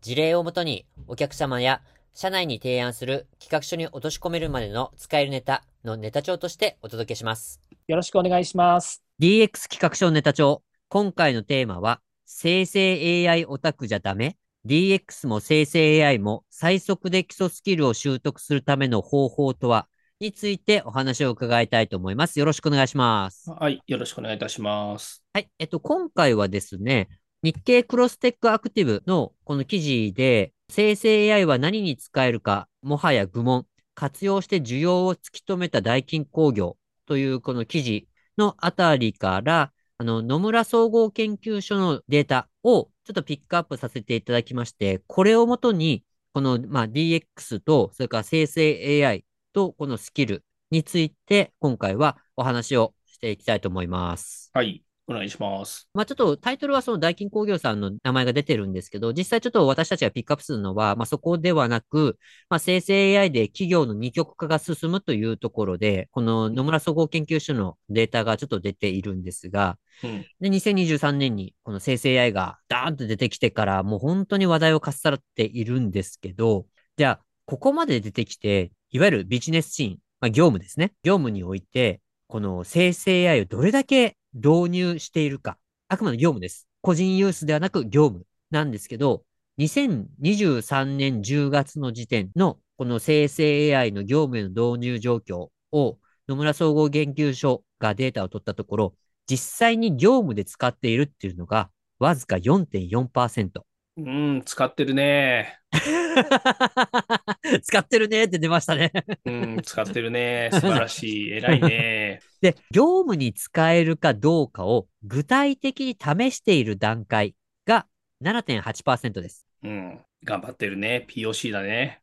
事例をもとにお客様や社内に提案する企画書に落とし込めるまでの使えるネタのネタ帳としてお届けします。よろしくお願いします。DX 企画書ネタ帳。今回のテーマは、生成 AI オタクじゃダメ ?DX も生成 AI も最速で基礎スキルを習得するための方法とはについてお話を伺いたいと思います。よろしくお願いします。はい、よろしくお願いいたします。はい、えっと、今回はですね、日経クロステックアクティブのこの記事で、生成 AI は何に使えるか、もはや愚問、活用して需要を突き止めた大金工業というこの記事のあたりから、あの、野村総合研究所のデータをちょっとピックアップさせていただきまして、これをもとに、この、まあ、DX と、それから生成 AI とこのスキルについて、今回はお話をしていきたいと思います。はい。お願いします。まあちょっとタイトルはその大金工業さんの名前が出てるんですけど、実際ちょっと私たちがピックアップするのは、まあそこではなく、まあ生成 AI で企業の二極化が進むというところで、この野村総合研究所のデータがちょっと出ているんですが、うん、で、2023年にこの生成 AI がダーンと出てきてから、もう本当に話題をかっさらっているんですけど、じゃあ、ここまで出てきて、いわゆるビジネスシーン、まあ業務ですね。業務において、この生成 AI をどれだけ導入しているか。あくまで業務です。個人ユースではなく業務なんですけど、2023年10月の時点のこの生成 AI の業務への導入状況を野村総合研究所がデータを取ったところ、実際に業務で使っているっていうのがわずか4.4%。うん、使ってるね。使ってるねって出ましたねうん、使ってるね。素晴らしい。偉いね。で、業務に使えるかどうかを具体的に試している段階が7.8%です。うん、頑張ってるね。POC だね。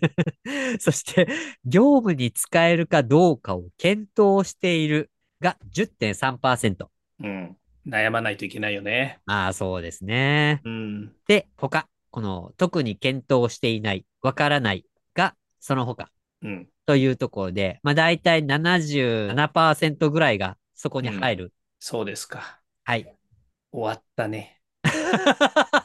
そして、業務に使えるかどうかを検討しているが10.3%。うん。悩まないといけないよね。ああ、そうですね。うん。で、他。この特に検討していない、わからないがその他。うん。というところで、まあ大体77%ぐらいがそこに入る。うん、そうですか。はい。終わったね。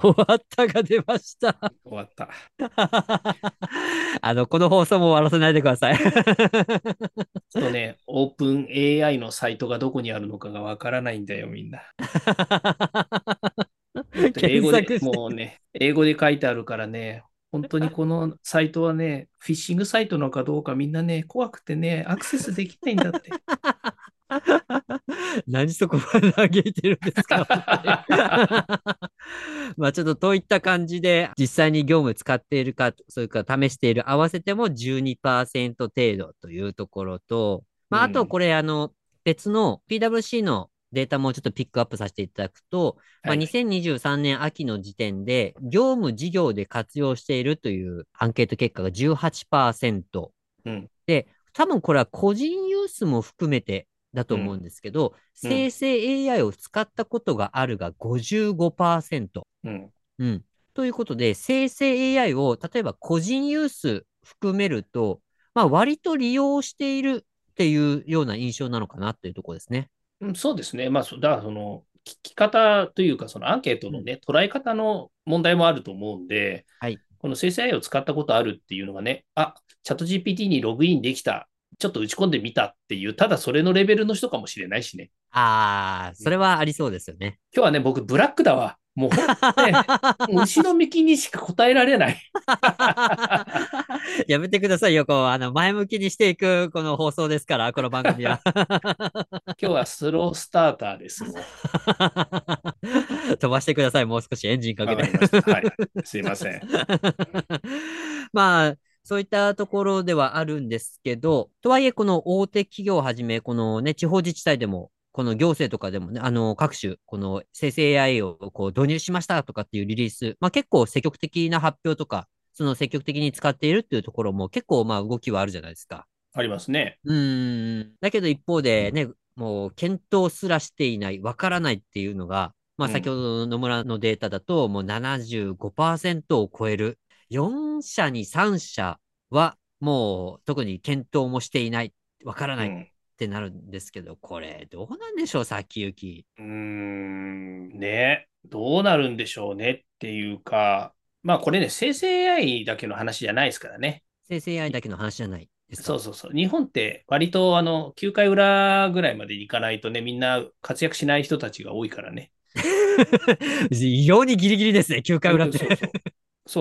終わったが出ました。終わった。あの、この放送も終わらせないでください。ちょっとね、オープン AI のサイトがどこにあるのかがわからないんだよ、みんな。英語で、もうね、英語で書いてあるからね、本当にこのサイトはね、フィッシングサイトなのかどうかみんなね、怖くてね、アクセスできないんだって。何そこまで嘆いてるんですか まあちょっとといった感じで実際に業務使っているか、それから試している合わせても12%程度というところと、まああとこれあの別の PWC のデータもちょっとピックアップさせていただくと、はい、まあ、2023年秋の時点で、業務事業で活用しているというアンケート結果が18%。うん、で、多分これは個人ユースも含めてだと思うんですけど、うん、生成 AI を使ったことがあるが55%。うん。うん。ということで、生成 AI を例えば個人ユース含めると、まあ割と利用しているっていうような印象なのかなっていうところですね。うん、そうですね。まあ、だからその、聞き方というか、そのアンケートのね、捉え方の問題もあると思うんで、はい、この生成 AI を使ったことあるっていうのがね、あ、チャット GPT にログインできた、ちょっと打ち込んでみたっていう、ただそれのレベルの人かもしれないしね。ああ、それはありそうですよね。今日はね、僕、ブラックだわ。もう本当ね、後ろ向きにしか答えられない。やめてくださいよ、こう、あの、前向きにしていく、この放送ですから、この番組は。今日はスロースターターです。飛ばしてください、もう少しエンジンかけて。はい、すいません。まあ、そういったところではあるんですけど、とはいえ、この大手企業をはじめ、このね、地方自治体でもこの行政とかでもね、あの、各種、この生成 AI をこう導入しましたとかっていうリリース、まあ結構積極的な発表とか、その積極的に使っているっていうところも結構まあ動きはあるじゃないですか。ありますね。うーん。だけど一方でね、もう検討すらしていない、わからないっていうのが、まあうん先ほどの野村のデータだと、もう75%を超える。4社に3社はもう特に検討もしていない、わからないっうんてなるんですけど、これどうなんでしょう、先行き。うーん、ね、どうなるんでしょうねっていうか、まあこれね、生成 AI だけの話じゃないですからね。生成 AI だけの話じゃないですか。そうそうそう。日本って割とあの9回裏ぐらいまでに行かないとね、みんな活躍しない人たちが多いからね。異様にギリギリですね、9回裏って。そうそうそう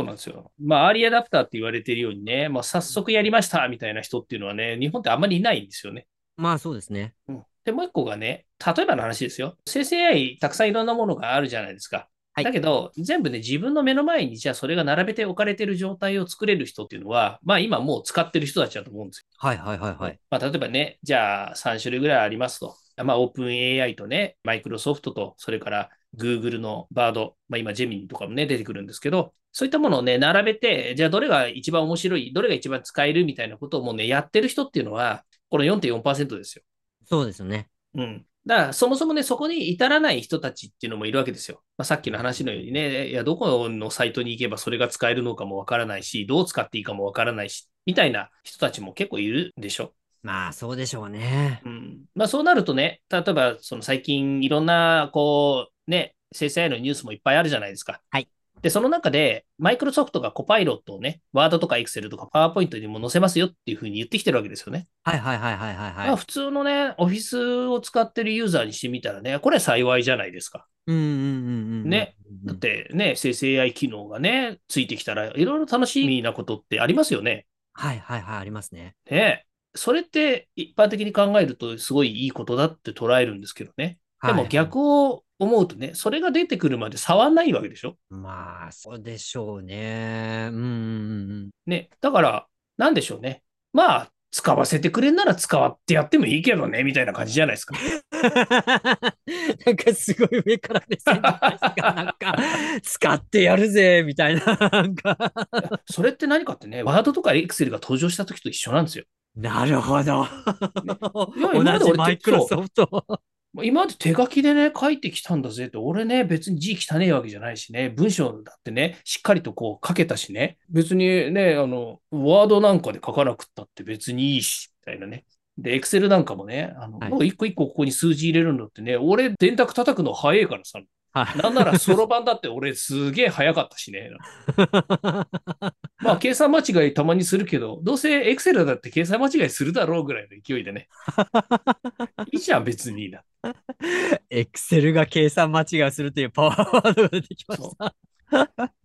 なんですよ。まあ、アーリーアダプターって言われているようにね、まあ、早速やりましたみたいな人っていうのはね、日本ってあんまりいないんですよね。まあそうですね。うんで、もう一個がね、例えばの話ですよ。生成 AI たくさんいろんなものがあるじゃないですか。はいだけど、全部ね、自分の目の前にじゃあそれが並べて置かれてる状態を作れる人っていうのは、まあ今もう使ってる人たちだと思うんですよ。はいはいはいはい。まあ例えばね、じゃあ3種類ぐらいありますと。まあオープン AI とね、マイクロソフトと、それから Google のバード、まあ今ジェミニとかもね、出てくるんですけど、そういったものをね、並べて、じゃあどれが一番面白い、どれが一番使えるみたいなことをもうね、やってる人っていうのは、この4.4%ですよ。そうですよね。うん。だから、そもそもね、そこに至らない人たちっていうのもいるわけですよ。まあ、さっきの話のようにね、いや、どこのサイトに行けばそれが使えるのかもわからないし、どう使っていいかもわからないし、みたいな人たちも結構いるでしょ。まあそうでしょうね。うん。まあ、そうなるとね、例えば、その最近いろんな、こう、ね、生成 AI のニュースもいっぱいあるじゃないですか。はい。で、その中で、マイクロソフトがコパイロットをね、ワードとかエクセルとかパワーポイントにも載せますよっていうふうに言ってきてるわけですよね。はいはいはいはいはいはい。まあ普通のね、オフィスを使ってるユーザーにしてみたらね、これは幸いじゃないですか。うんうんうんうん。ねうん。だってね、生成 AI 機能がね、ついてきたら、いろいろ楽しみなことってありますよね。はいはいはい、ありますね。ね。それって一般的に考えるとすごいいいことだって捉えるんですけどね。でもはい逆を思うとね、それが出てくるまで触んないわけでしょ？まあ、そうでしょうね。うんね。だから、なんでしょうね。まあ、使わせてくれんなら使ってやってもいいけどね、みたいな感じじゃないですか。なんかすごい上からですか。なんか、使ってやるぜ、みたいな。なんか。それって何かってね、ワードとかエクセルが登場した時と一緒なんですよ。なるほど。いや今まで俺同じマイクロソフト。今まで手書きでね、書いてきたんだぜって、俺ね、別に字汚いわけじゃないしね、文章だってね、しっかりとこう書けたしね、別にね、あの、ワードなんかで書かなくったって別にいいし、みたいなね。で、エクセルなんかもね、あの、はいもう一個一個ここに数字入れるのってね、俺、電卓叩くの早いからさ、はいなんならそろばんだって俺すげえ早かったしね。まあ、計算間違いたまにするけど、どうせエクセルだって計算間違いするだろうぐらいの勢いでね。いいじゃん、別にいいな。エクセルが計算間違いをするというパワーワードが出てきました。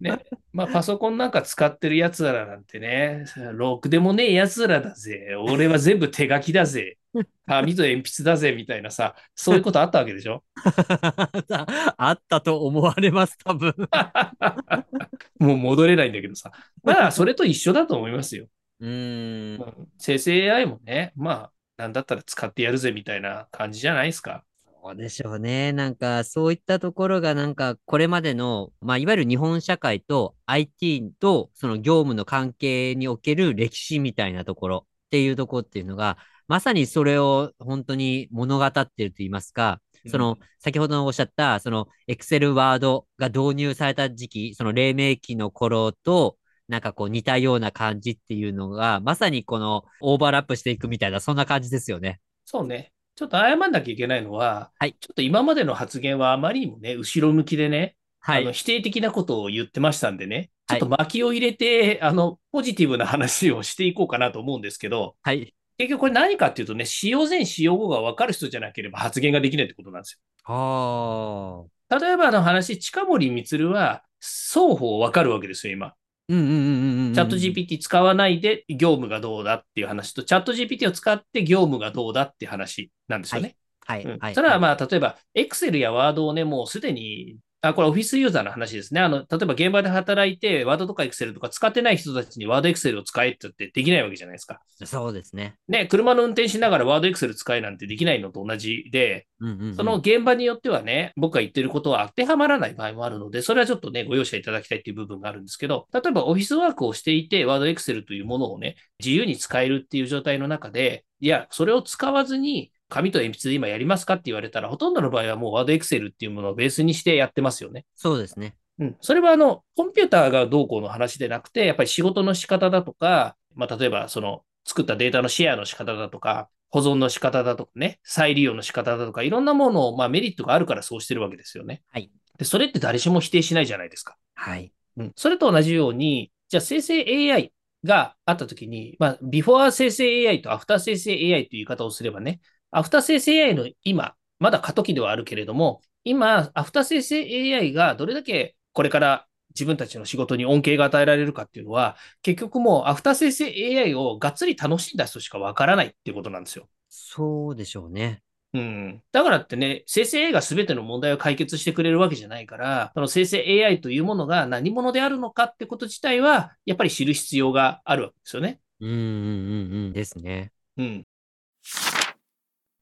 ね。まあ、パソコンなんか使ってる奴らなんてね、ろくでもねえ奴らだぜ。俺は全部手書きだぜ。紙と鉛筆だぜ、みたいなさ、そういうことあったわけでしょ？あったと思われます、多分。もう戻れないんだけどさ。まあ、それと一緒だと思いますよ。うーん。うん生成 AI もね、まあ、なんだったら使ってやるぜ、みたいな感じじゃないですか。そうでしょうね。なんか、そういったところが、なんか、これまでの、まあ、いわゆる日本社会と IT と、その業務の関係における歴史みたいなところっていうところっていうのが、まさにそれを本当に物語っていると言いますか、その、先ほどおっしゃった、その、Excel、Word が導入された時期、その黎明期の頃と、なんかこう似たような感じっていうのが、まさにこのオーバーラップしていくみたいな、そんな感じですよね。そうね。ちょっと謝んなきゃいけないのは、はいちょっと今までの発言はあまりにもね、後ろ向きでね、はい。あの否定的なことを言ってましたんでね、ちょはいっと巻きを入れて、あの、ポジティブな話をしていこうかなと思うんですけど、はい。結局これ何かっていうとね、使用前、使用後が分かる人じゃなければ発言ができないってことなんですはあ。よ。例えばの話、近森光は双方分かるわけですよ、今。うんうんうんうんうん。チャット GPT 使わないで業務がどうだっていう話と、チャット GPT を使って業務がどうだっていう話なんですよね。はい。うんはい。それはまあ、例えば、Excel や Word をね、もうすでにあ、これオフィスユーザーの話ですね。あの、例えば現場で働いて、ワードとかエクセルとか使ってない人たちにワードエクセルを使えって言ってできないわけじゃないですか。そうですね。ね、車の運転しながらワードエクセル使えなんてできないのと同じで、うんうんうんその現場によってはね、僕が言ってることは当てはまらない場合もあるので、それはちょっとね、ご容赦いただきたいっていう部分があるんですけど、例えばオフィスワークをしていて、ワードエクセルというものをね、自由に使えるっていう状態の中で、いや、それを使わずに、紙と鉛筆で今やりますかって言われたら、ほとんどの場合はもうワードエクセルっていうものをベースにしてやってますよね。そうですね。うん。それはあの、コンピューターがどうこうの話でなくて、やっぱり仕事の仕方だとか、まあ、例えばその、作ったデータのシェアの仕方だとか、保存の仕方だとかね、再利用の仕方だとか、いろんなものを、まあ、メリットがあるからそうしてるわけですよね。はい。で、それって誰しも否定しないじゃないですか。はい。うん。それと同じように、じゃあ生成 AI があったときに、まあ、ビフォー生成 AI とアフター生成 AI という言い方をすればね、アフター生成 AI の今、まだ過渡期ではあるけれども、今、アフター生成 AI がどれだけこれから自分たちの仕事に恩恵が与えられるかっていうのは、結局もうアフター生成 AI をがっつり楽しんだ人しかわからないっていうことなんですよ。そうでしょうね。うん。だからってね、生成 AI が全ての問題を解決してくれるわけじゃないから、その生成 AI というものが何者であるのかってこと自体は、やっぱり知る必要があるわけですよね。うんうんうんうんですね。うん。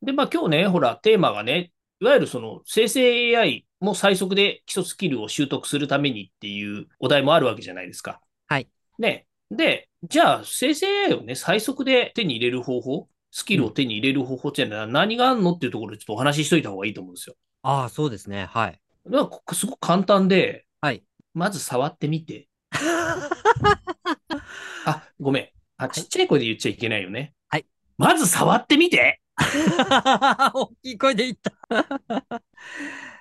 で、まあ今日ね、ほら、テーマがね、いわゆるその生成 AI も最速で基礎スキルを習得するためにっていうお題もあるわけじゃないですか。はい。ね。で、じゃあ生成 AI をね、最速で手に入れる方法、スキルを手に入れる方法っていうのは何があるのっていうところでちょっとお話ししといた方がいいと思うんですよ。ああ、そうですね。はい。だからこすごく簡単で、はい。まず触ってみて。あ、ごめん。あ、ちっちゃい声で言っちゃいけないよね。はい。まず触ってみて 大きい声で言った。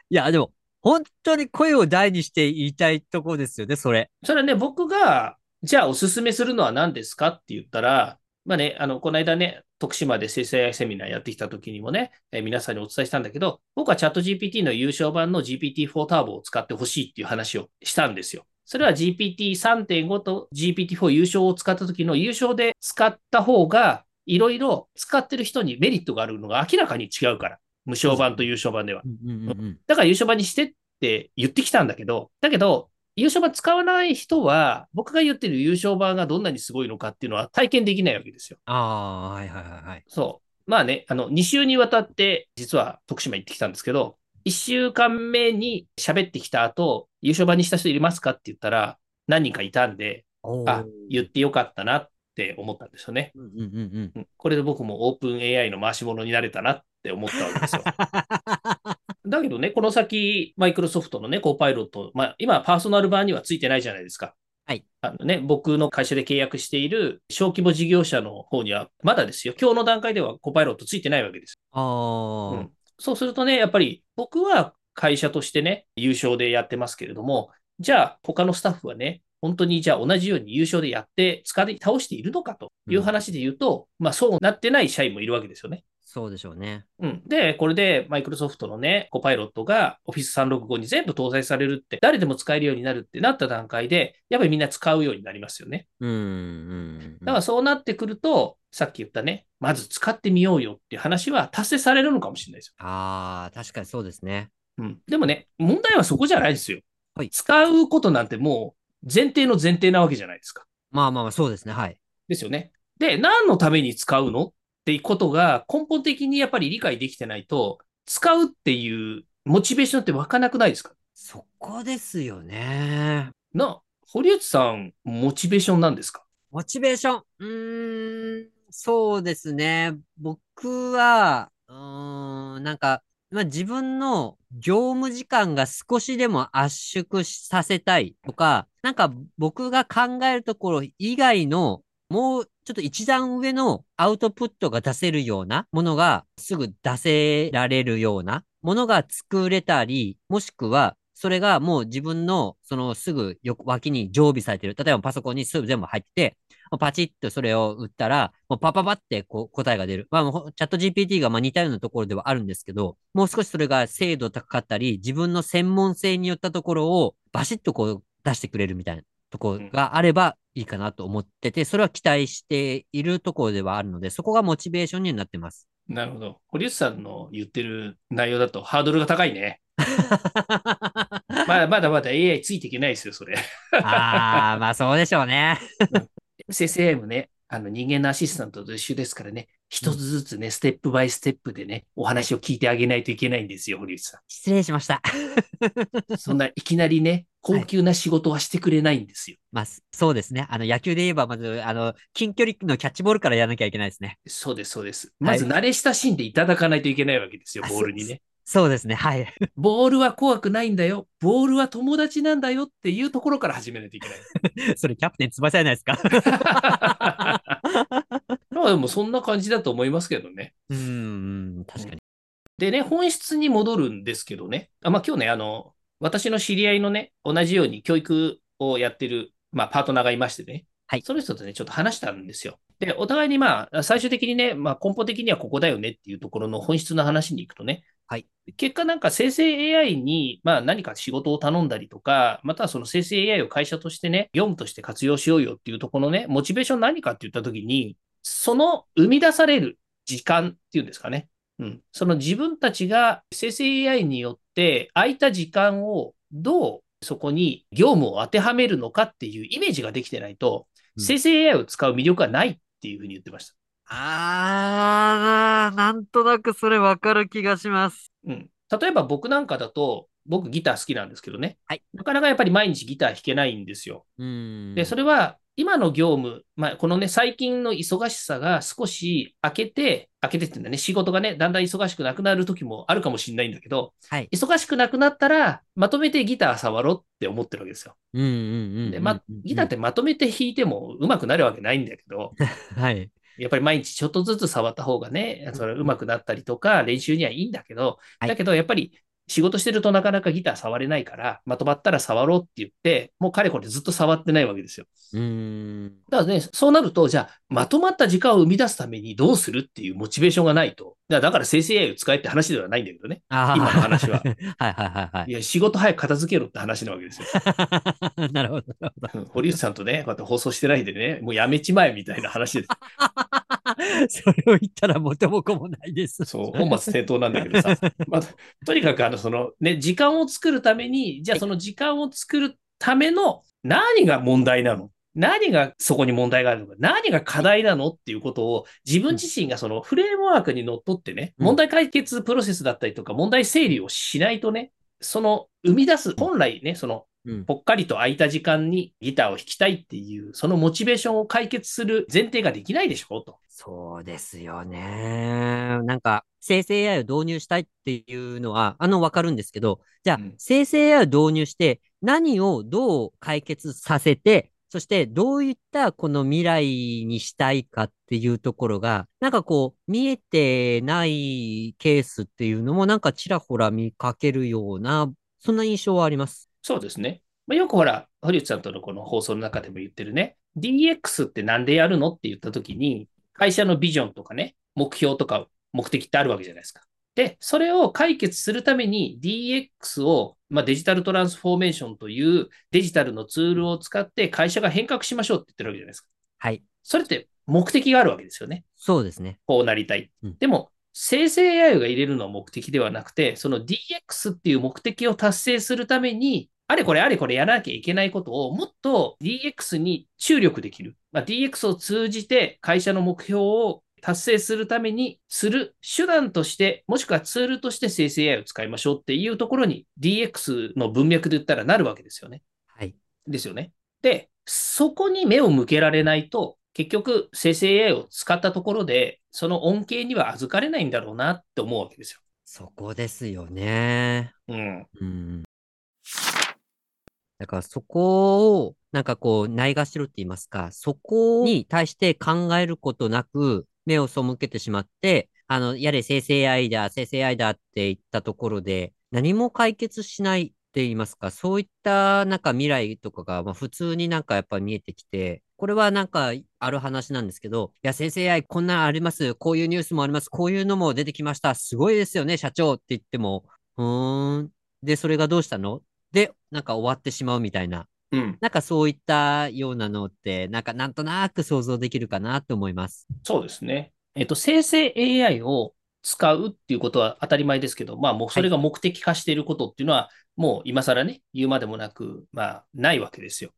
いや、でも、本当に声を大にして言いたいとこですよね、それ。それはね、僕が、じゃあおすすめするのは何ですかって言ったら、まあね、あの、この間ね、徳島で生成 AI セミナーやってきた時にもね、えー皆さんにお伝えしたんだけど、僕はチャット GPT の優勝版の GPT-4 ターボを使ってほしいっていう話をしたんですよ。それは GPT3.5 と GPT-4 優勝を使った時の優勝で使った方が、いろいろ使ってる人にメリットがあるのが明らかに違うから。無償版と優勝版では。だから優勝版にしてって言ってきたんだけど、だけど、優勝版使わない人は、僕が言ってる優勝版がどんなにすごいのかっていうのは体験できないわけですよ。ああ、はいはいはいはい。そう。まあね、あの、2週にわたって、実は徳島行ってきたんですけど、1週間目に喋ってきた後、優勝版にした人いりますかって言ったら、何人かいたんで、あ、言ってよかったなって思ったんですよね。うんうんうんうん。うんこれで僕もオープン AI の回し物になれたなって思ったわけですよ。だけどね、この先、マイクロソフトのね、コーパイロット、まあ、今、パーソナル版にはついてないじゃないですか。はい。あのね、僕の会社で契約している小規模事業者の方には、まだですよ。今日の段階ではコーパイロットついてないわけです。ああ、うんそうするとね、やっぱり僕は会社としてね、優勝でやってますけれども、じゃあ他のスタッフはね、本当にじゃあ同じように優勝でやって使い倒しているのかという話で言うと、まあそうなってない社員もいるわけですよね。そうでしょうね。うん。で、これでマイクロソフトのね、コパイロットが Office 365に全部搭載されるって、誰でも使えるようになるってなった段階で、やっぱりみんな使うようになりますよね。うんうんうん。だからそうなってくると、さっき言ったね、まず使ってみようよっていう話は達成されるのかもしれないですよ。ああ、確かにそうですね。うん。でもね、問題はそこじゃないですよ。はい使うことなんてもう前提の前提なわけじゃないですか。まあまあまあ、そうですね。はい。ですよね。で、何のために使うのっていうことが根本的にやっぱり理解できてないと、使うっていうモチベーションって湧かなくないですか？そこですよね。な、堀内さん、モチベーションなんですか？モチベーション？うーん、そうですね。僕は、うーん、なんか、まあ、自分の業務時間が少しでも圧縮させたいとか、なんか僕が考えるところ以外のもうちょっと一段上のアウトプットが出せるようなものがすぐ出せられるようなものが作れたり、もしくはそれがもう自分のそのすぐ横脇に常備されてる。例えばパソコンにすぐ全部入ってて、パチッとそれを打ったら、もうパパパってこう答えが出る。まあ、もうチャット GPT がまあ似たようなところではあるんですけど、もう少しそれが精度高かったり、自分の専門性によったところをバシッとこう出してくれるみたいなところがあればいいかなと思ってて、それは期待しているところではあるので、そこがモチベーションになってます。なるほど。堀内さんの言ってる内容だとハードルが高いね。まあ、まだまだ AI ついていけないですよ、それ。ああ、まあそうでしょうね。生成 AI もね、あの人間のアシスタントと一緒ですからね、一つずつね、ステップバイステップでね、お話を聞いてあげないといけないんですよ、堀内さ失礼しました。ん。そんないきなりね、高級な仕事はしてくれないんですよ。まあ、そうですね。あの、野球で言えば、まず、あの、近距離のキャッチボールからやらなきゃいけないですね。そうです、そうです。まず慣れ親しんでいただかないといけないわけですよ、あボールにね。そうですね。はい。ボールは怖くないんだよ。ボールは友達なんだよっていうところから始めないといけない。それ、キャプテン翼じゃないですか。まあでもそんな感じだと思いますけどね。うん、うん確かに。でね、本質に戻るんですけどね。あまあ今日ね、あの、私の知り合いのね、同じように教育をやってる、まあパートナーがいましてね。はいその人とね、ちょっと話したんですよ。で、お互いにまあ、最終的にね、まあ根本的にはここだよねっていうところの本質の話に行くとね。はい。結果なんか生成 AI に、まあ何か仕事を頼んだりとか、またはその生成 AI を会社としてね、業務として活用しようよっていうところのね、モチベーション何かって言ったときに、その生み出される時間っていうんですかね。うん、その自分たちが生成 AI によって空いた時間をどうそこに業務を当てはめるのかっていうイメージができてないと、うん生成 AI を使う魅力はないっていうふうに言ってました。あー、なんとなくそれわかる気がします。うん、例えば僕なんかだと、僕ギター好きなんですけどね、はいなかなかやっぱり毎日ギター弾けないんですよ。うん。で、それは今の業務、まあ、このね、最近の忙しさが少し明けて、明けてってんだね、仕事がね、だんだん忙しくなくなる時もあるかもしれないんだけど、はい。忙しくなくなったら、まとめてギター触ろうって思ってるわけですよ。うんうんうんうん。で、ま、ギターってまとめて弾いても上手くなるわけないんだけど、はい。やっぱり毎日ちょっとずつ触った方がね、それ上手くなったりとか、練習にはいいんだけど、はいだけどやっぱり仕事してるとなかなかギター触れないから、まとまったら触ろうって言って、もうかれこれずっと触ってないわけですよ。うん。だからね、そうなると、じゃあ、まとまった時間を生み出すためにどうするっていうモチベーションがないと。だからだから生成 AI を使えって話ではないんだけどね。今の話は。はいはいはいはいいや、仕事早く片付けろって話なわけですよ。い。なるほど、なるほど。うん堀内さんとね、こうやって放送してないでね、もうやめちまえみたいな話です。それを言ったら元も子もないです。そう、本末転倒なんだけどさ。まあ、とにかく、あの、その、ね、時間を作るために、じゃあその時間を作るための何が問題なの？何がそこに問題があるのか？何が課題なのっていうことを自分自身がそのフレームワークにのっとってね、うん問題解決プロセスだったりとか問題整理をしないとね、その生み出す、本来ね、そのうん。ぽっかりと空いた時間にギターを弾きたいっていう、そのモチベーションを解決する前提ができないでしょと。そうですよね。なんか、生成 AI を導入したいっていうのは、あの、わかるんですけど、じゃあ、うん生成 AI を導入して、何をどう解決させて、そしてどういったこの未来にしたいかっていうところが、なんかこう、見えてないケースっていうのも、なんかちらほら見かけるような、そんな印象はあります。そうですね。まあ、よくほら、堀内さんとのこの放送の中でも言ってるね、DX ってなんでやるのって言ったときに、会社のビジョンとかね、目標とか目的ってあるわけじゃないですか。で、それを解決するために DX を、まあ、デジタルトランスフォーメーションというデジタルのツールを使って会社が変革しましょうって言ってるわけじゃないですか。はい。それって目的があるわけですよね。そうですね。こうなりたい。うんでも、生成 AI が入れるのは目的ではなくて、その DX っていう目的を達成するために、あれこれあれこれやらなきゃいけないことをもっと DX に注力できる。まあ、DX を通じて会社の目標を達成するためにする手段として、もしくはツールとして生成 AI を使いましょうっていうところに DX の文脈で言ったらなるわけですよね。はい。ですよね。で、そこに目を向けられないと、結局生成 AI を使ったところで、その恩恵には預かれないんだろうなって思うわけですよ。そこですよね。うん。うん。だからそこを、なんかこう、ないがしろって言いますか、そこに対して考えることなく、目を背けてしまって、あの、やれ生成 AI だ、生成 AI だって言ったところで、何も解決しないって言いますか、そういったなんか未来とかが、まあ普通になんかやっぱ見えてきて、これはなんかある話なんですけど、いや、生成 AI こんなんあります、こういうニュースもあります、こういうのも出てきました、すごいですよね、社長って言っても、うーん。で、それがどうしたの？で、なんか終わってしまうみたいな。うん。なんかそういったようなのって、なんかなんとなく想像できるかなと思います。そうですね。えっと、生成 AI を使うっていうことは当たり前ですけど、まあもうそれが目的化していることっていうのは、もう今更ね、言うまでもなく、まあないわけですよ。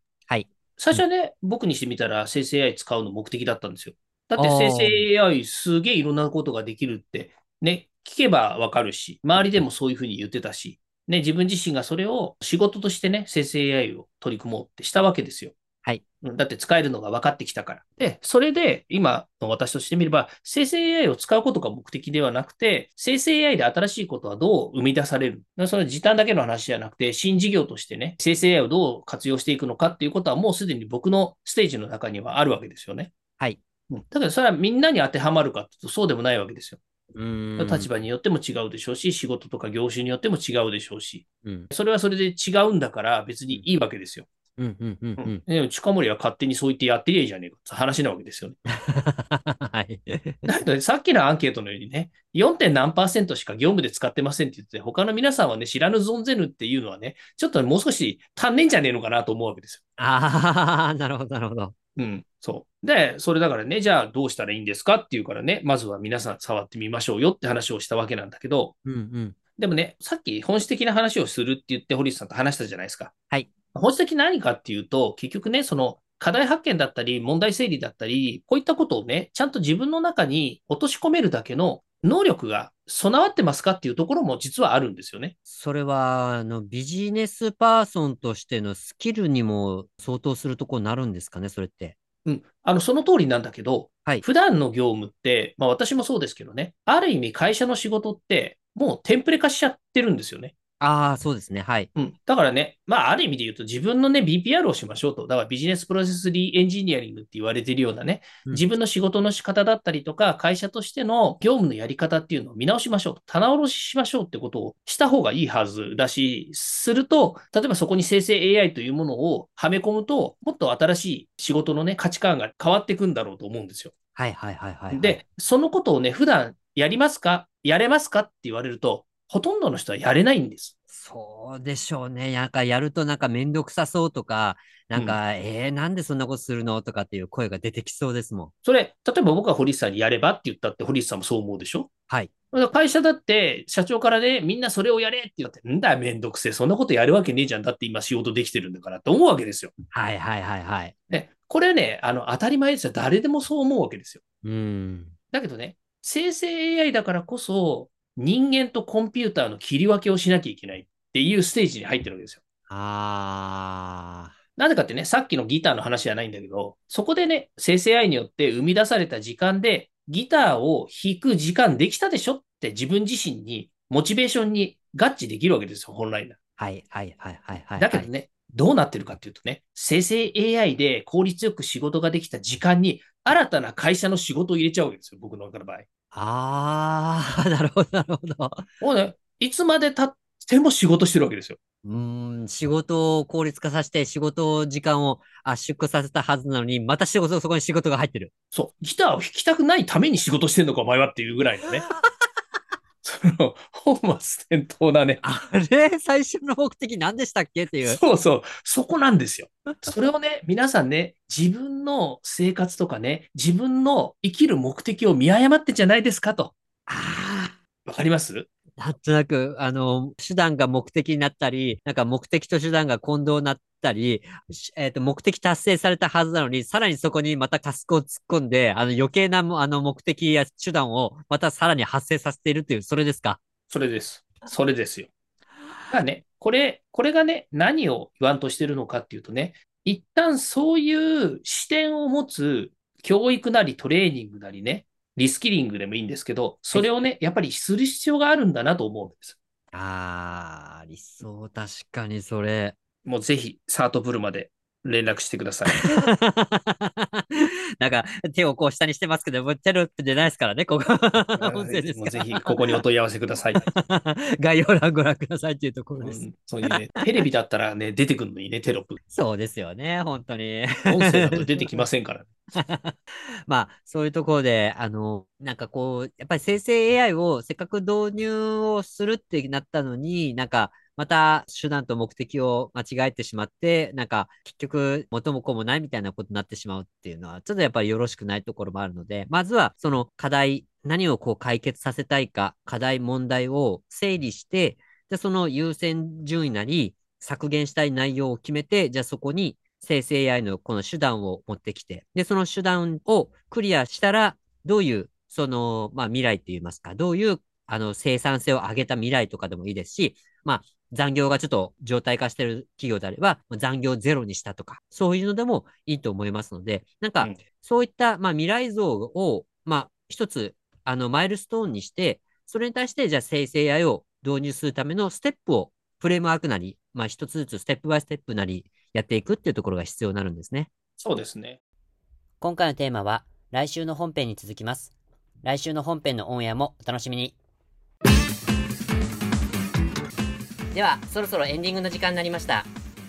はい。最初はね、僕にしてみたら生成 AI 使うの目的だったんですよ。だって生成 AI すげえいろんなことができるって、ね、聞けばわかるし、周りでもそういうふうに言ってたし、ね、自分自身がそれを仕事としてね、生成 AI を取り組もうってしたわけですよ。はい。だって使えるのが分かってきたから。で、それで今の私としてみれば、生成 AI を使うことが目的ではなくて、生成 AI で新しいことはどう生み出されるその時短だけの話じゃなくて、新事業としてね、生成 AI をどう活用していくのかっていうことはもうすでに僕のステージの中にはあるわけですよね。はい。うん、だけど、それはみんなに当てはまるかっていうと、そうでもないわけですよ。うん。立場によっても違うでしょうし、仕事とか業種によっても違うでしょうし、うん。それはそれで違うんだから別にいいわけですよ。うん。うん。うん。ううんん。でも近森は勝手にそう言ってやってりゃいいじゃねえかって話なわけですよね。はい。だけど、ね、さっきのアンケートのようにね、4. 点何パーセントしか業務で使ってませんって言って、他の皆さんはね、知らぬ存ぜぬっていうのはね、ちょっともう少し足んねえんじゃねえのかなと思うわけですよ。ああ、なるほど、なるほど。うん、そう。で、それだからね、じゃあどうしたらいいんですかっていうからね、まずは皆さん触ってみましょうよって話をしたわけなんだけど、うんうん。でもね、さっき本質的な話をするって言って堀内さんと話したじゃないですか。はい。本質的何かっていうと、結局ね、その課題発見だったり、問題整理だったり、こういったことをね、ちゃんと自分の中に落とし込めるだけの能力が備わってますかっていうところも実はあるんですよね。それは、あの、ビジネスパーソンとしてのスキルにも相当するところになるんですかね、それって。うん。あの、その通りなんだけど、はい普段の業務って、まあ私もそうですけどね、ある意味会社の仕事って、もうテンプレ化しちゃってるんですよね。ああ、そうですね。はい。うん。だからね、まあ、ある意味で言うと、自分のね、BPR をしましょうと。だから、ビジネスプロセスリーエンジニアリングって言われているようなね、うん自分の仕事の仕方だったりとか、会社としての業務のやり方っていうのを見直しましょうと。棚卸ししましょうってことをした方がいいはずだし、すると、例えばそこに生成 AI というものをはめ込むと、もっと新しい仕事のね、価値観が変わっていくんだろうと思うんですよ。はいはいはいはい、はい。で、そのことをね、普段やりますか？やれますか？って言われると、ほとんどの人はやれないんです。そうでしょうね。なんかやるとなんかめんどくさそうとか、なんか、えー、なんでそんなことするのとかっていう声が出てきそうですもん。それ、例えば僕が堀内さんにやればって言ったって、堀内さんもそう思うでしょ？はい。会社だって、社長からね、みんなそれをやれって言って、んだよ、めんどくせえ、そんなことやるわけねえじゃん。だって今仕事できてるんだからって思うわけですよ。はいはいはいはい。で、これね、あの、当たり前ですよ。誰でもそう思うわけですよ。うん。だけどね、生成 AI だからこそ、人間とコンピューターの切り分けをしなきゃいけないっていうステージに入ってるわけですよ。あなぜかってね、さっきのギターの話じゃないんだけど、そこでね、生成 AI によって生み出された時間で、ギターを弾く時間できたでしょって自分自身に、モチベーションに合致できるわけですよ、本来なら。ー。はいはいはいはいはい。だけどね、どうなってるかっていうとね、生成 AI で効率よく仕事ができた時間に、新たな会社の仕事を入れちゃうわけですよ、僕の場合。ああ、なるほどなるほど。もうね、いつまで経っても仕事してるわけですよ。うーん、仕事を効率化させて、仕事時間を圧縮させたはずなのに、また仕事、そこに仕事が入ってる。そう、ギターを弾きたくないために仕事してんのか、お前はっていうぐらいのね。その、本末転倒なね。あれ？最初の目的何でしたっけっていう。そうそう、そこなんですよ。それをね、皆さんね、自分の生活とかね、自分の生きる目的を見誤ってんじゃないですかと。あわかります？あ、なんとなく、あの、手段が目的になったり、なんか目的と手段が混同になったり、しえっ、と、目的達成されたはずなのに、さらにそこにまたタスクを突っ込んで、あの余計なもあの目的や手段をまたさらに発生させているという、それですか？それです。それですよ。だね、これ、これがね、何を言わんとしてるのかっていうとね、一旦そういう視点を持つ教育なりトレーニングなりね、リスキリングでもいいんですけど、それをね、やっぱりする必要があるんだなと思うんです。ああ、理想、確かにそれ。もうぜひ、サートブルまで連絡してください。なんか、手をこう下にしてますけど、もうテロップじゃないですからね、ここ。もうぜひ、ここにお問い合わせください。概要欄ご覧くださいっていうところです。うん、そういうね、テレビだったらね、出てくるのにね、テロップ。そうですよね、本当に。音声だと出てきませんから。まあ、そういうところで、あの、なんかこう、やっぱり生成 AI をせっかく導入をするってなったのに、なんか、また手段と目的を間違えてしまって、なんか結局元も子もないみたいなことになってしまうっていうのは、ちょっとやっぱりよろしくないところもあるので、まずはその課題、何をこう解決させたいか、課題、問題を整理して、で、その優先順位なり、削減したい内容を決めて、じゃあそこに生成 AI のこの手段を持ってきて、で、その手段をクリアしたら、どういう、その、まあ未来って言いますか、どういう、あの、生産性を上げた未来とかでもいいですし、まあ、残業がちょっと状態化してる企業であれば、残業ゼロにしたとか、そういうのでもいいと思いますので、なんか、そういった、まあ、未来像を、まあ、一つ、あの、マイルストーンにして、それに対して、じゃあ生成 AI を導入するためのステップを、フレームワークなり、まあ、一つずつステップバイステップなり、やっていくっていうところが必要になるんですね。そうですね。今回のテーマは、来週の本編に続きます。来週の本編のオンエアもお楽しみに。では、そろそろエンディングの時間になりました。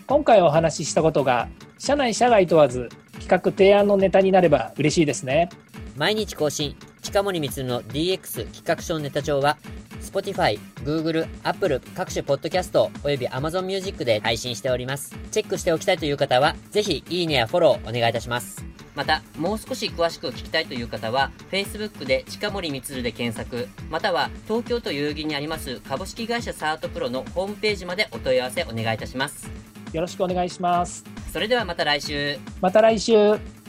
今回お話ししたことが、社内社外問わず、企画提案のネタになれば嬉しいですね。毎日更新、近森光の DX 企画書ネタ帳は、Spotify、Google、Apple 各種ポッドキャストおよび Amazon Music で配信しております。チェックしておきたいという方は、ぜひいいねやフォローお願いいたします。また、もう少し詳しく聞きたいという方は、Facebook で近森光で検索、または東京都代々木にあります株式会社サートプロのホームページまでお問い合わせお願いいたします。よろしくお願いします。それではまた来週。また来週。